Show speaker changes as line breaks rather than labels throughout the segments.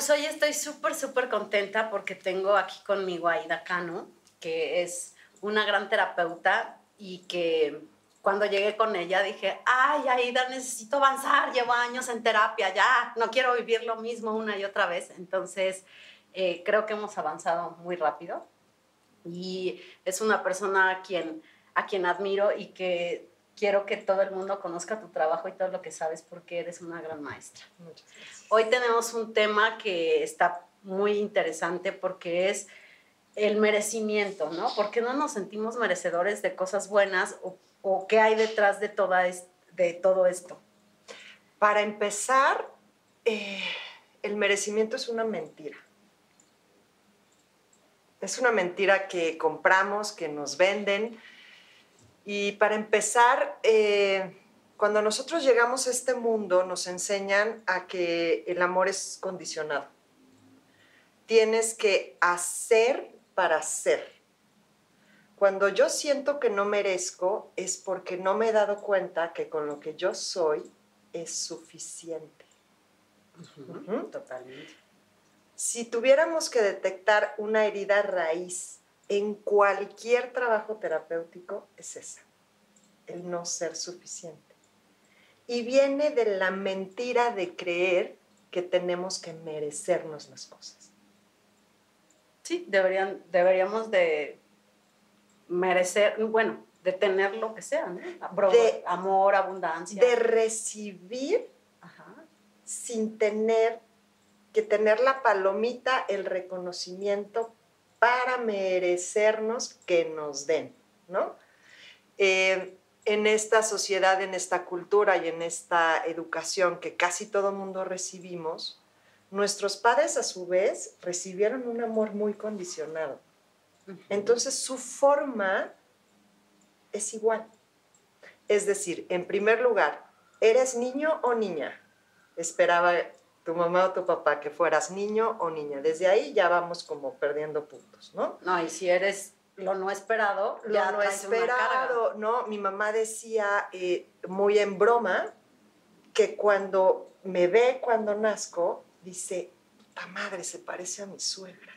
pues hoy estoy súper, súper contenta porque tengo aquí conmigo a Aida Cano, que es una gran terapeuta y que cuando llegué con ella dije, ay, Aida, necesito avanzar, llevo años en terapia, ya, no quiero vivir lo mismo una y otra vez. Entonces, eh, creo que hemos avanzado muy rápido y es una persona a quien, a quien admiro y que quiero que todo el mundo conozca tu trabajo y todo lo que sabes porque eres una gran maestra.
Muchas gracias.
Hoy tenemos un tema que está muy interesante porque es el merecimiento, ¿no? Porque no nos sentimos merecedores de cosas buenas o, o qué hay detrás de, toda es- de todo esto.
Para empezar, eh, el merecimiento es una mentira. Es una mentira que compramos, que nos venden. Y para empezar, eh, cuando nosotros llegamos a este mundo, nos enseñan a que el amor es condicionado. Tienes que hacer para ser. Cuando yo siento que no merezco, es porque no me he dado cuenta que con lo que yo soy es suficiente. Ujú.
Totalmente.
Si tuviéramos que detectar una herida raíz en cualquier trabajo terapéutico, es esa, el no ser suficiente. Y viene de la mentira de creer que tenemos que merecernos las cosas.
Sí, deberían, deberíamos de merecer, bueno, de tener lo que sea, ¿no?
De-
amor, abundancia.
De recibir
Ajá.
sin tener que tener la palomita, el reconocimiento para merecernos que nos den, ¿no? Eh, en esta sociedad, en esta cultura y en esta educación que casi todo mundo recibimos, nuestros padres a su vez recibieron un amor muy condicionado. Entonces su forma es igual. Es decir, en primer lugar, ¿eres niño o niña? Esperaba tu mamá o tu papá que fueras niño o niña. Desde ahí ya vamos como perdiendo puntos, ¿no?
No, y si eres lo no esperado,
Lo
ya
no esperado, ¿no? Mi mamá decía eh, muy en broma que cuando me ve cuando nazco, dice, puta madre, se parece a mi suegra,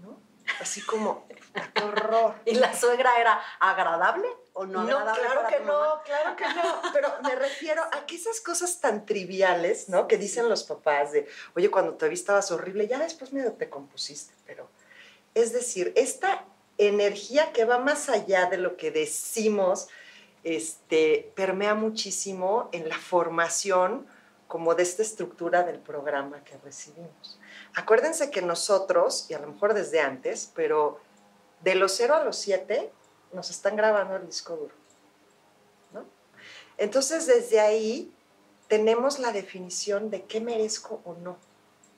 ¿no? Así como, qué horror.
¿Y la suegra era agradable o no,
No, claro
para
que
tu mamá?
no, claro que no. Pero me refiero a que esas cosas tan triviales, ¿no? Que dicen los papás de, oye, cuando te vi estabas horrible, ya después medio te compusiste, pero es decir, esta energía que va más allá de lo que decimos, este, permea muchísimo en la formación como de esta estructura del programa que recibimos. Acuérdense que nosotros, y a lo mejor desde antes, pero de los 0 a los 7 nos están grabando el disco duro. ¿no? Entonces, desde ahí tenemos la definición de qué merezco o no,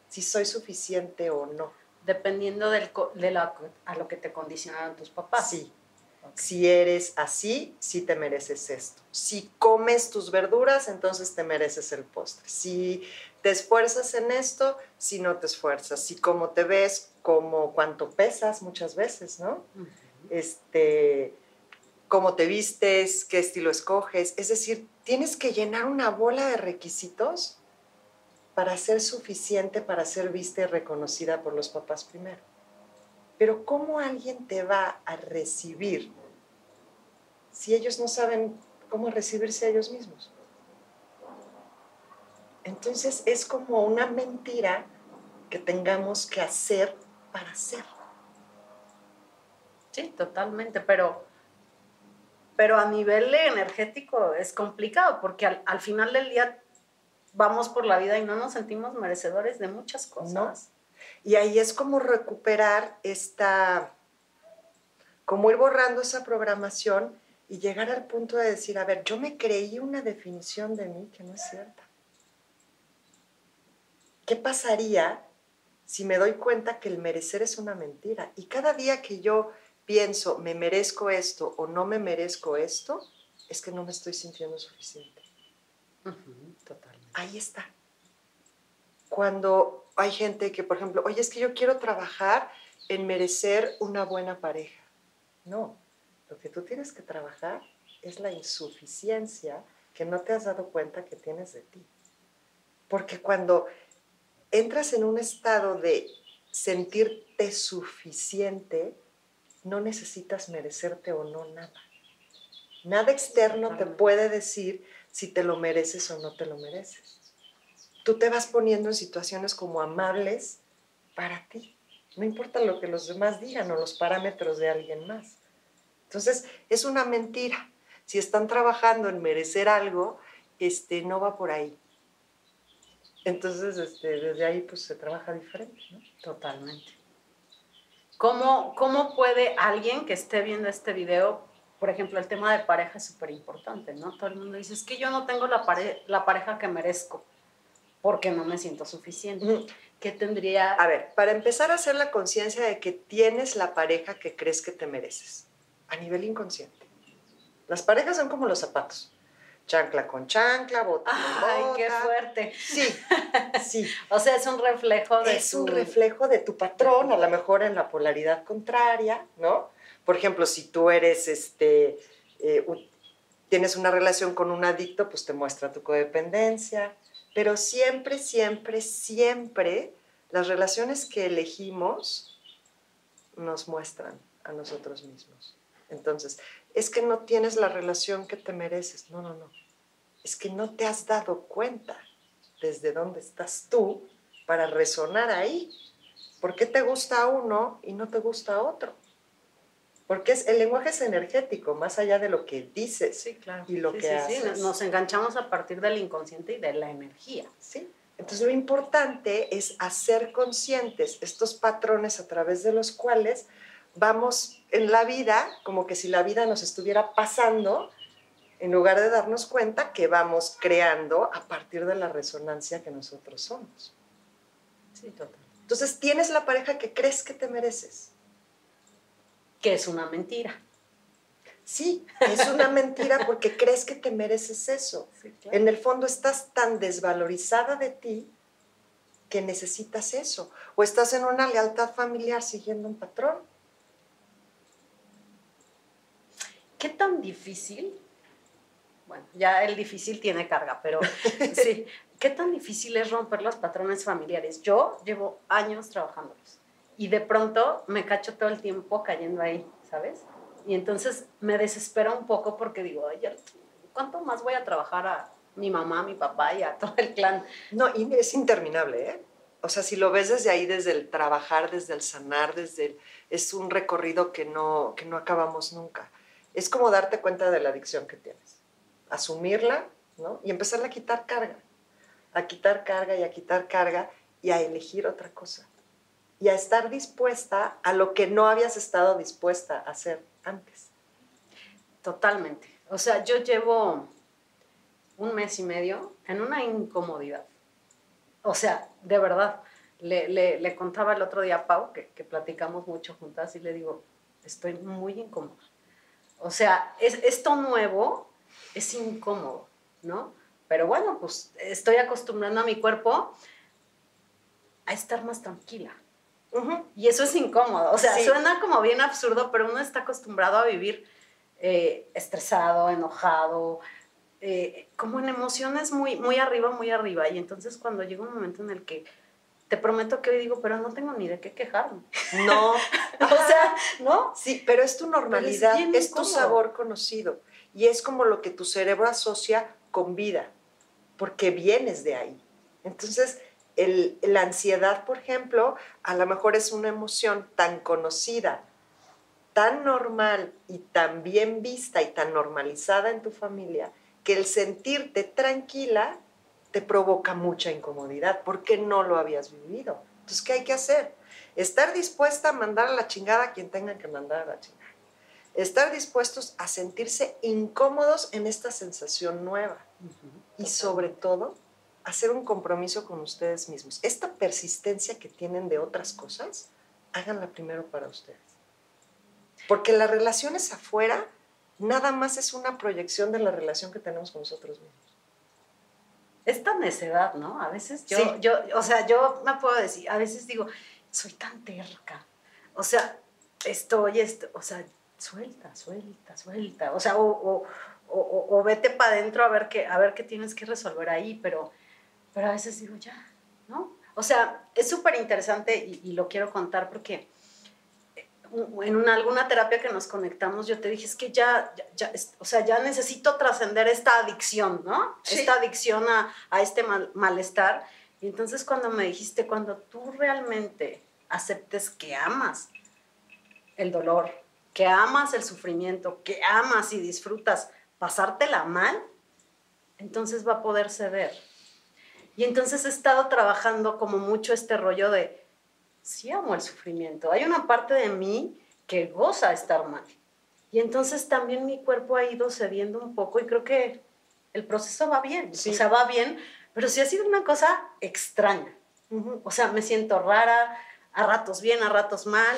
si soy suficiente o no.
Dependiendo del, de la, a lo que te condicionaron tus papás.
Sí. Si eres así, sí te mereces esto. Si comes tus verduras, entonces te mereces el postre. Si te esfuerzas en esto, si no te esfuerzas. Si como te ves, como cuánto pesas muchas veces, ¿no? Este, cómo te vistes, qué estilo escoges. Es decir, tienes que llenar una bola de requisitos para ser suficiente para ser vista y reconocida por los papás primero. Pero ¿cómo alguien te va a recibir si ellos no saben cómo recibirse a ellos mismos? Entonces es como una mentira que tengamos que hacer para ser.
Sí, totalmente, pero, pero a nivel energético es complicado porque al, al final del día vamos por la vida y no nos sentimos merecedores de muchas cosas.
Y ahí es como recuperar esta, como ir borrando esa programación y llegar al punto de decir, a ver, yo me creí una definición de mí que no es cierta. ¿Qué pasaría si me doy cuenta que el merecer es una mentira? Y cada día que yo pienso, me merezco esto o no me merezco esto, es que no me estoy sintiendo suficiente.
Totalmente.
Ahí está. Cuando hay gente que, por ejemplo, oye, es que yo quiero trabajar en merecer una buena pareja. No, lo que tú tienes que trabajar es la insuficiencia que no te has dado cuenta que tienes de ti. Porque cuando entras en un estado de sentirte suficiente, no necesitas merecerte o no nada. Nada externo te puede decir si te lo mereces o no te lo mereces. Tú te vas poniendo en situaciones como amables para ti. No importa lo que los demás digan o los parámetros de alguien más. Entonces, es una mentira. Si están trabajando en merecer algo, este, no va por ahí. Entonces, este, desde ahí pues se trabaja diferente, ¿no?
Totalmente. ¿Cómo, ¿Cómo puede alguien que esté viendo este video, por ejemplo, el tema de pareja es súper importante, ¿no? Todo el mundo dice, es que yo no tengo la, la pareja que merezco porque no me siento suficiente. ¿Qué tendría?
A ver, para empezar a hacer la conciencia de que tienes la pareja que crees que te mereces, a nivel inconsciente. Las parejas son como los zapatos chancla con chancla, bota con
Ay, qué fuerte.
Sí, sí.
o sea, es un reflejo de
Es un reflejo de tu patrón, a lo mejor en la polaridad contraria, ¿no? Por ejemplo, si tú eres, este, eh, tienes una relación con un adicto, pues te muestra tu codependencia, pero siempre, siempre, siempre las relaciones que elegimos nos muestran a nosotros mismos. Entonces, es que no tienes la relación que te mereces. No, no, no es que no te has dado cuenta desde dónde estás tú para resonar ahí. ¿Por qué te gusta uno y no te gusta otro? Porque es, el lenguaje es energético, más allá de lo que dices y lo que haces.
Sí, nos enganchamos a partir del inconsciente y de la energía.
Sí. Entonces lo importante es hacer conscientes estos patrones a través de los cuales vamos en la vida, como que si la vida nos estuviera pasando en lugar de darnos cuenta que vamos creando a partir de la resonancia que nosotros somos.
Sí, total.
Entonces tienes la pareja que crees que te mereces.
Que es una mentira.
Sí, es una mentira porque crees que te mereces eso. En el fondo estás tan desvalorizada de ti que necesitas eso. O estás en una lealtad familiar siguiendo un patrón.
¿Qué tan difícil bueno, ya el difícil tiene carga, pero sí, ¿qué tan difícil es romper los patrones familiares? Yo llevo años trabajándolos y de pronto me cacho todo el tiempo cayendo ahí, ¿sabes? Y entonces me desespero un poco porque digo, oye, ¿cuánto más voy a trabajar a mi mamá, a mi papá y a todo el clan?
No, y es interminable, ¿eh? O sea, si lo ves desde ahí, desde el trabajar, desde el sanar, desde el, es un recorrido que no, que no acabamos nunca. Es como darte cuenta de la adicción que tienes asumirla, ¿no? Y empezar a quitar carga, a quitar carga y a quitar carga y a elegir otra cosa. Y a estar dispuesta a lo que no habías estado dispuesta a hacer antes.
Totalmente. O sea, yo llevo un mes y medio en una incomodidad. O sea, de verdad, le, contaba el otro día a Pau, que, que, platicamos mucho juntas, y le digo, estoy muy incómoda. O sea, es esto nuevo es incómodo, ¿no? Pero bueno, pues estoy acostumbrando a mi cuerpo a estar más tranquila. Y eso es incómodo. O sea, suena como bien absurdo, pero uno está acostumbrado a vivir eh, estresado, enojado, eh, como en emociones muy, muy arriba, muy arriba. Y entonces cuando llega un momento en el que te prometo que hoy digo, pero no tengo ni de qué quejarme.
No.
o sea, ¿no?
Sí, pero es tu normalidad, es tu sabor conocido y es como lo que tu cerebro asocia con vida, porque vienes de ahí. Entonces, la ansiedad, por ejemplo, a lo mejor es una emoción tan conocida, tan normal y tan bien vista y tan normalizada en tu familia, que el sentirte tranquila te provoca mucha incomodidad porque no lo habías vivido. Entonces, ¿qué hay que hacer? Estar dispuesta a mandar a la chingada a quien tenga que mandar a la chingada estar dispuestos a sentirse incómodos en esta sensación nueva y sobre todo hacer un compromiso con ustedes mismos. Esta persistencia que tienen de otras cosas, háganla primero para ustedes. Porque las relaciones afuera nada más es una proyección de la relación que tenemos con nosotros mismos.
Esta necedad, ¿no? A veces yo, yo, o sea, yo me puedo decir, a veces digo, soy tan terca. O sea, estoy, esto, o sea, suelta, suelta, suelta. O sea, o, vete para adentro a ver, qué, a ver qué tienes que resolver ahí, pero, pero a veces digo, ya, ¿no? O sea, es súper interesante y, y, lo quiero contar porque eh, en una, alguna terapia que nos conectamos, yo te dije, es que ya, ya, o sea, ya necesito trascender esta adicción, ¿no? Esta adicción a, a este mal, malestar. Y entonces cuando me dijiste, cuando tú realmente aceptes que amas el dolor, que amas el sufrimiento, que amas y disfrutas pasártela mal, entonces va a poder ceder. Y entonces he estado trabajando como mucho este rollo de, sí amo el sufrimiento, hay una parte de mí que goza estar mal. Y entonces también mi cuerpo ha ido cediendo un poco y creo que el proceso va bien, o sea, va bien, pero sí ha sido una cosa extraña. O sea, me siento rara, a ratos bien, a ratos mal.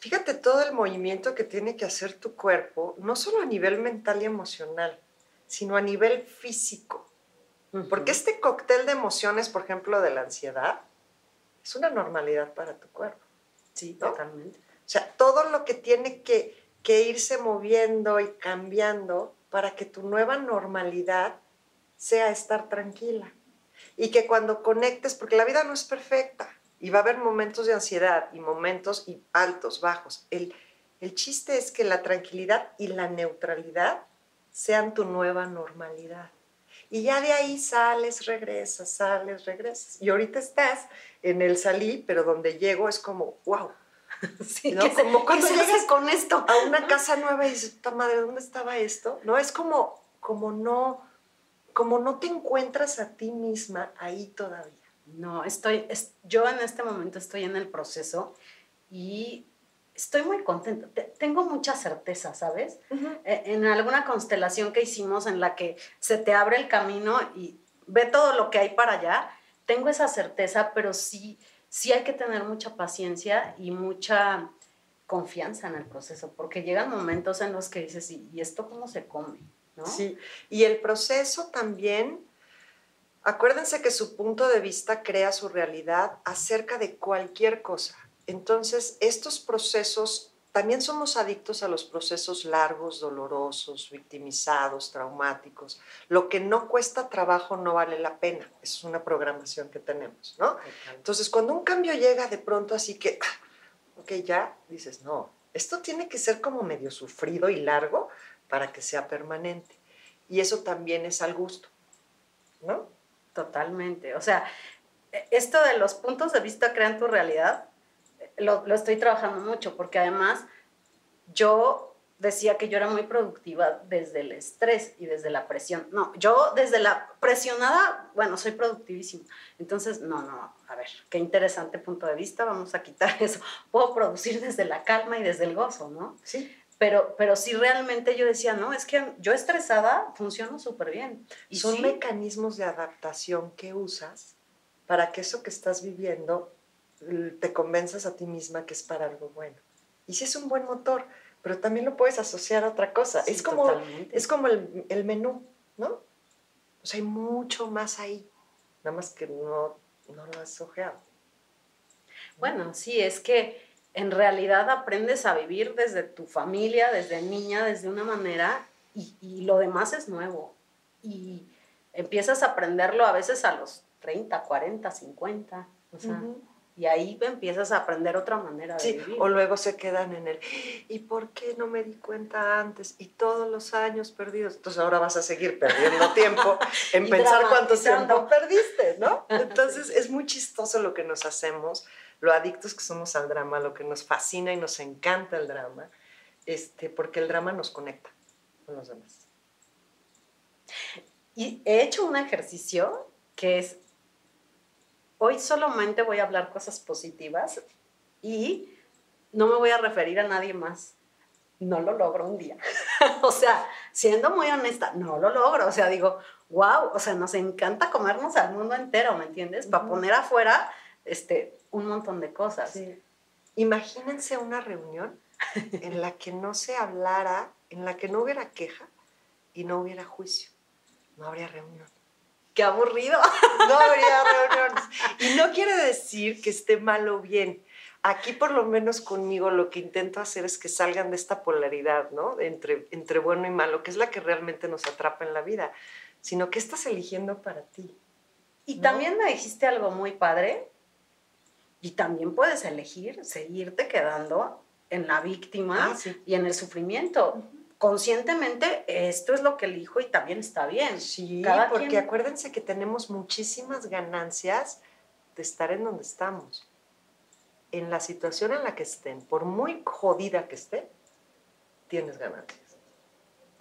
Fíjate todo el movimiento que tiene que hacer tu cuerpo, no solo a nivel mental y emocional, sino a nivel físico. Porque este cóctel de emociones, por ejemplo, de la ansiedad, es una normalidad para tu cuerpo.
Sí, totalmente.
O sea, todo lo que tiene que, que irse moviendo y cambiando para que tu nueva normalidad sea estar tranquila. Y que cuando conectes, porque la vida no es perfecta, y va a haber momentos de ansiedad y momentos y altos, bajos. El, el chiste es que la tranquilidad y la neutralidad sean tu nueva normalidad. Y ya de ahí sales, regresas, sales, regresas. Y ahorita estás en el salí, pero donde llego es como, wow.
Sí, ¿no? como cuando llegas con esto
a una casa nueva y dices, madre, ¿dónde estaba esto? No, es como, como no, como no te encuentras a ti misma ahí todavía.
No, estoy, yo en este momento estoy en el proceso y estoy muy contenta. Tengo mucha certeza, ¿sabes? E, en alguna constelación que hicimos en la que se te abre el camino y ve todo lo que hay para allá, tengo esa certeza, pero sí, sí hay que tener mucha paciencia y mucha confianza en el proceso, porque llegan momentos en los que dices, ¿y, esto cómo se come? ¿no?
Sí, y el proceso también Acuérdense que su punto de vista crea su realidad acerca de cualquier cosa. Entonces, estos procesos, también somos adictos a los procesos largos, dolorosos, victimizados, traumáticos. Lo que no cuesta trabajo no vale la pena. Es una programación que tenemos, ¿no? Entonces, cuando un cambio llega de pronto así que, ah, ok, ya, dices, no, esto tiene que ser como medio sufrido y largo para que sea permanente. Y eso también es al gusto, ¿no?
Totalmente. O sea, esto de los puntos de vista crean tu realidad, lo, lo, estoy trabajando mucho, porque además yo decía que yo era muy productiva desde el estrés y desde la presión. No, yo desde la presionada, bueno, soy productivísimo. Entonces, no, no, a ver, qué interesante punto de vista, vamos a quitar eso. Puedo producir desde la calma y desde el gozo, ¿no?
Sí.
Pero, pero sí realmente yo decía, no, es que yo estresada funciono súper bien.
Y son mecanismos de adaptación que usas para que eso que estás viviendo te convenzas a ti misma que es para algo bueno. Y sí es un buen motor, pero también lo puedes asociar a otra cosa. es como, es como el, el, menú, ¿no? O sea, hay mucho más ahí, nada más que no, no lo has ojeado.
Bueno, sí, es que en realidad aprendes a vivir desde tu familia, desde niña, desde una manera, y, lo demás es nuevo. Y empiezas a aprenderlo a veces a los 30, 40, 50, o sea, y ahí empiezas a aprender otra manera de vivir.
O luego se quedan en el, ¿y por qué no me di cuenta antes? Y todos los años perdidos. Entonces ahora vas a seguir perdiendo tiempo en pensar cuánto tiempo perdiste, ¿no? Entonces es muy chistoso lo que nos hacemos lo adictos que somos al drama, lo que nos fascina y nos encanta el drama, este, porque el drama nos conecta con los demás.
Y he hecho un ejercicio que es, hoy solamente voy a hablar cosas positivas y no me voy a referir a nadie más. No lo logro un día. o sea, siendo muy honesta, no lo logro. O sea, digo, wow, o sea, nos encanta comernos al mundo entero, ¿me entiendes? Para poner afuera este, un montón de cosas.
Imagínense una reunión en la que no se hablara, en la que no hubiera queja y no hubiera juicio. No habría reunión.
¡Qué aburrido!
No habría reuniones. Y no quiere decir que esté mal o bien. Aquí, por lo menos conmigo, lo que intento hacer es que salgan de esta polaridad, ¿no? Entre, entre bueno y malo, que es la que realmente nos atrapa en la vida, sino que estás eligiendo para ti.
Y también me dijiste algo muy padre, Y también puedes elegir seguirte quedando en la víctima
Ah, sí.
y en el sufrimiento. Conscientemente, esto es lo que elijo y también está bien.
Sí,
Cada
porque
quien-
acuérdense que tenemos muchísimas ganancias de estar en donde estamos. En la situación en la que estén, por muy jodida que esté, tienes ganancias.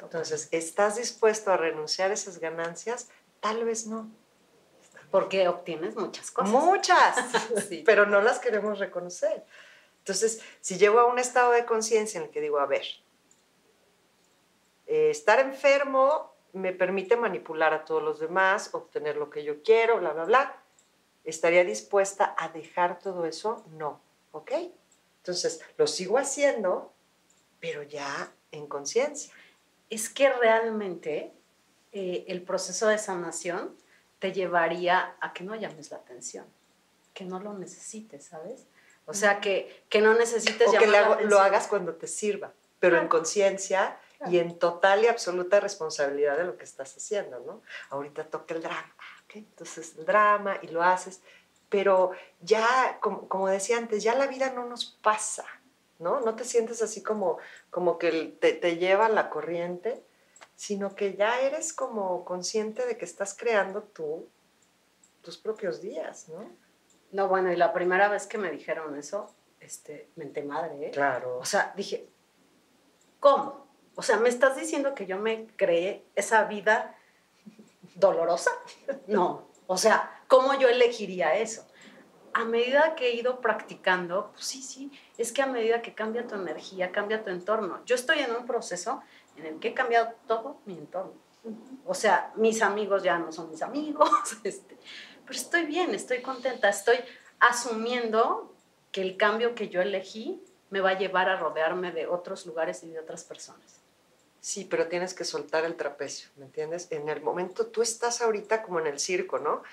Entonces, ¿estás dispuesto a renunciar a esas ganancias? Tal vez no.
Porque obtienes muchas cosas.
Muchas,
Sí.
pero no las queremos reconocer. Entonces, si llego a un estado de conciencia en el que digo, a ver, eh, estar enfermo me permite manipular a todos los demás, obtener lo que yo quiero, bla, bla, bla. ¿Estaría dispuesta a dejar todo eso? No, ¿ok? Entonces, lo sigo haciendo, pero ya en conciencia.
es que realmente eh, el proceso de sanación te llevaría a que no llames la atención, que no lo necesites, ¿sabes? O sea, que, que no necesites
O que
llamar
le
la
hago-
atención.
lo hagas cuando te sirva, pero en
Claro.
conciencia y en total y absoluta responsabilidad de lo que estás haciendo, ¿no? Ahorita toca el drama, ah, ¿ok? Entonces el drama y lo haces, pero ya, como, como decía antes, ya la vida no nos pasa, ¿no? No te sientes así como, como que te, te lleva la corriente, sino que ya eres como consciente de que estás creando tú tus propios días, ¿no?
No, bueno, y la primera vez que me dijeron eso, este, menté madre, ¿eh?
Claro.
O sea, dije, ¿cómo? O sea, ¿me estás diciendo que yo me creé esa vida dolorosa? No. O sea, ¿cómo yo elegiría eso? A medida que he ido practicando, pues sí, sí, es que a medida que cambia tu energía, cambia tu entorno. Yo estoy en un proceso en el que he cambiado todo mi entorno. O sea, mis amigos ya no son mis amigos, este, pero estoy bien, estoy contenta, estoy asumiendo que el cambio que yo elegí me va a llevar a rodearme de otros lugares y de otras personas.
Sí, pero tienes que soltar el trapecio, ¿me entiendes? En el momento, tú estás ahorita como en el circo, ¿no?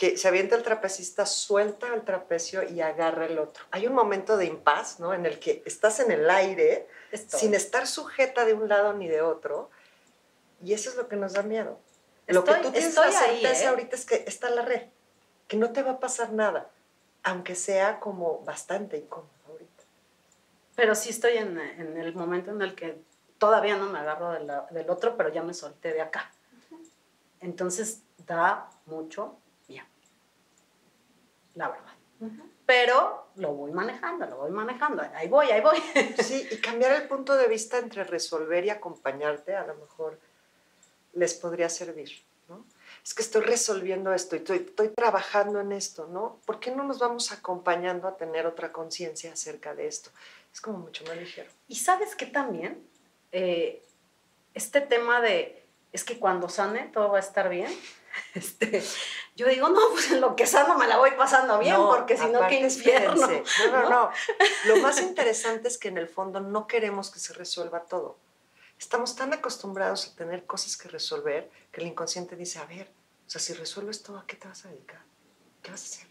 Que se avienta el trapecista, suelta el trapecio y agarra el otro. Hay un momento de impas, ¿no? En el que estás en el aire, sin estar sujeta de un lado ni de otro, y eso es lo que nos da miedo. lo que tú tienes la
ahí,
certeza
¿eh?
ahorita es que está la red, que no te va a pasar nada, aunque sea como bastante incómodo ahorita.
Pero sí estoy en, en el momento en el que todavía no me agarro de la- del otro, pero ya me solté de acá. Entonces da mucho la verdad. Pero lo voy manejando, lo voy manejando. Ahí voy, ahí voy.
Sí, y cambiar el punto de vista entre resolver y acompañarte a lo mejor les podría servir, ¿no? Es que estoy resolviendo esto y estoy, estoy trabajando en esto, ¿no? ¿Por qué no nos vamos acompañando a tener otra conciencia acerca de esto? Es como mucho más ligero.
Y sabes que también Eh, este tema de es que cuando sane todo va a estar bien. Este, yo digo, no, pues en lo que sano me la voy pasando bien,
No,
porque si no, qué infierno.
No, no, no. Lo más interesante es que en el fondo no queremos que se resuelva todo. Estamos tan acostumbrados a tener cosas que resolver que el inconsciente dice, a ver, o sea, si resuelves todo, ¿a qué te vas a dedicar? ¿Qué vas a hacer?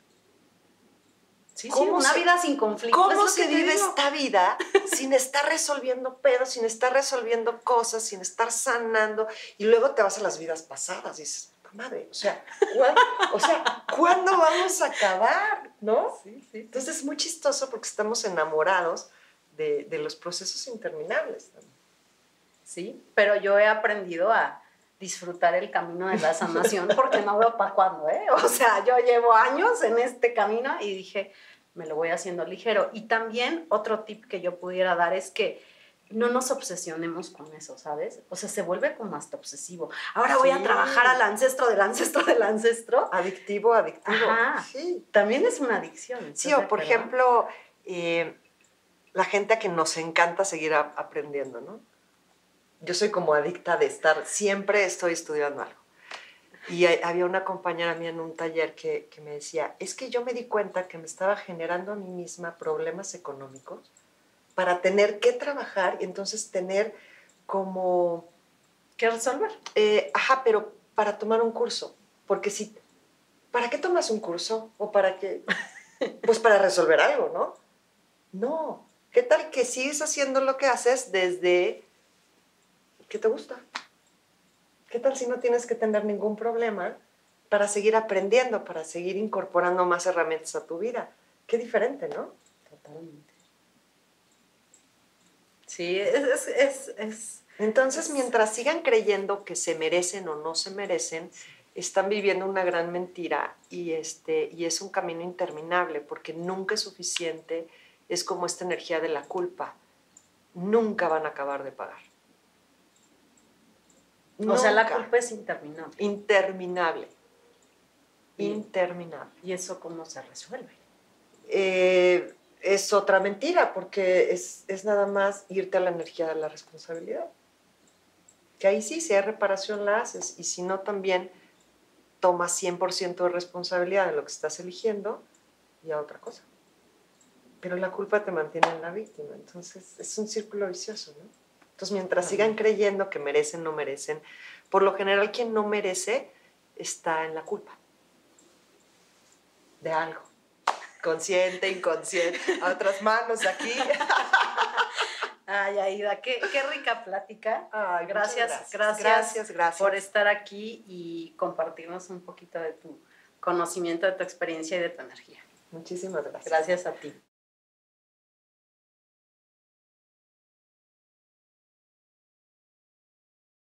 Sí, sí,
¿Cómo
una
se-
vida sin conflicto.
¿Cómo se vive
digo.
esta vida sin estar resolviendo pedos, sin estar resolviendo cosas, sin estar sanando? Y luego te vas a las vidas pasadas dices, "Puta madre, o sea, ¿cuándo, o sea, ¿cuándo vamos a acabar? ¿No?
Sí, sí.
Entonces es muy chistoso porque estamos enamorados de, de los procesos interminables.
Sí, pero yo he aprendido a disfrutar el camino de la sanación porque no veo para cuándo, ¿eh? O sea, yo llevo años en este camino y dije, me lo voy haciendo ligero. Y también otro tip que yo pudiera dar es que no nos obsesionemos con eso, ¿sabes? O sea, se vuelve como hasta obsesivo. Ahora voy a trabajar al ancestro del ancestro del ancestro.
Adictivo, adictivo.
Ajá.
Sí.
También es una adicción.
Sí,
¿estás de
o por ejemplo, eh, la gente a que nos encanta seguir a- aprendiendo, ¿no? Yo soy como adicta de estar, siempre estoy estudiando algo. Y hay- había una compañera mía en un taller que, que me decía, es que yo me di cuenta que me estaba generando a mí misma problemas económicos para tener que trabajar y entonces tener como
¿Qué resolver?
eh, ajá, pero para tomar un curso. Porque si, ¿para qué tomas un curso? ¿O para qué? Pues para resolver algo, ¿no? No. ¿Qué tal que sigues haciendo lo que haces desde que te gusta? ¿Qué tal si no tienes que tener ningún problema para seguir aprendiendo, para seguir incorporando más herramientas a tu vida? Qué diferente, ¿no?
Totalmente. Sí, es, es, es,
Entonces, mientras sigan creyendo que se merecen o no se merecen, están viviendo una gran mentira y, este, y es un camino interminable porque nunca es suficiente, es como esta energía de la culpa. Nunca van a acabar de pagar.
O sea, la culpa es interminable.
Interminable.
Bien.
Interminable.
¿Y eso cómo se resuelve?
Eh, es otra mentira porque es, es nada más irte a la energía de la responsabilidad. Que ahí sí, si hay reparación la haces y si no también tomas 100% de responsabilidad de lo que estás eligiendo y a otra cosa. Pero la culpa te mantiene en la víctima, entonces es un círculo vicioso, ¿no? Entonces mientras sigan creyendo que merecen, no merecen, por lo general quien no merece está en la culpa de algo. Consciente, inconsciente, a otras manos aquí.
Ay, Aida, qué, qué rica plática.
Ay,
Gracias,
gracias,
gracias,
gracias, gracias.
por estar aquí y compartirnos un poquito de tu conocimiento, de tu experiencia y de tu energía.
Muchísimas gracias.
Gracias a ti.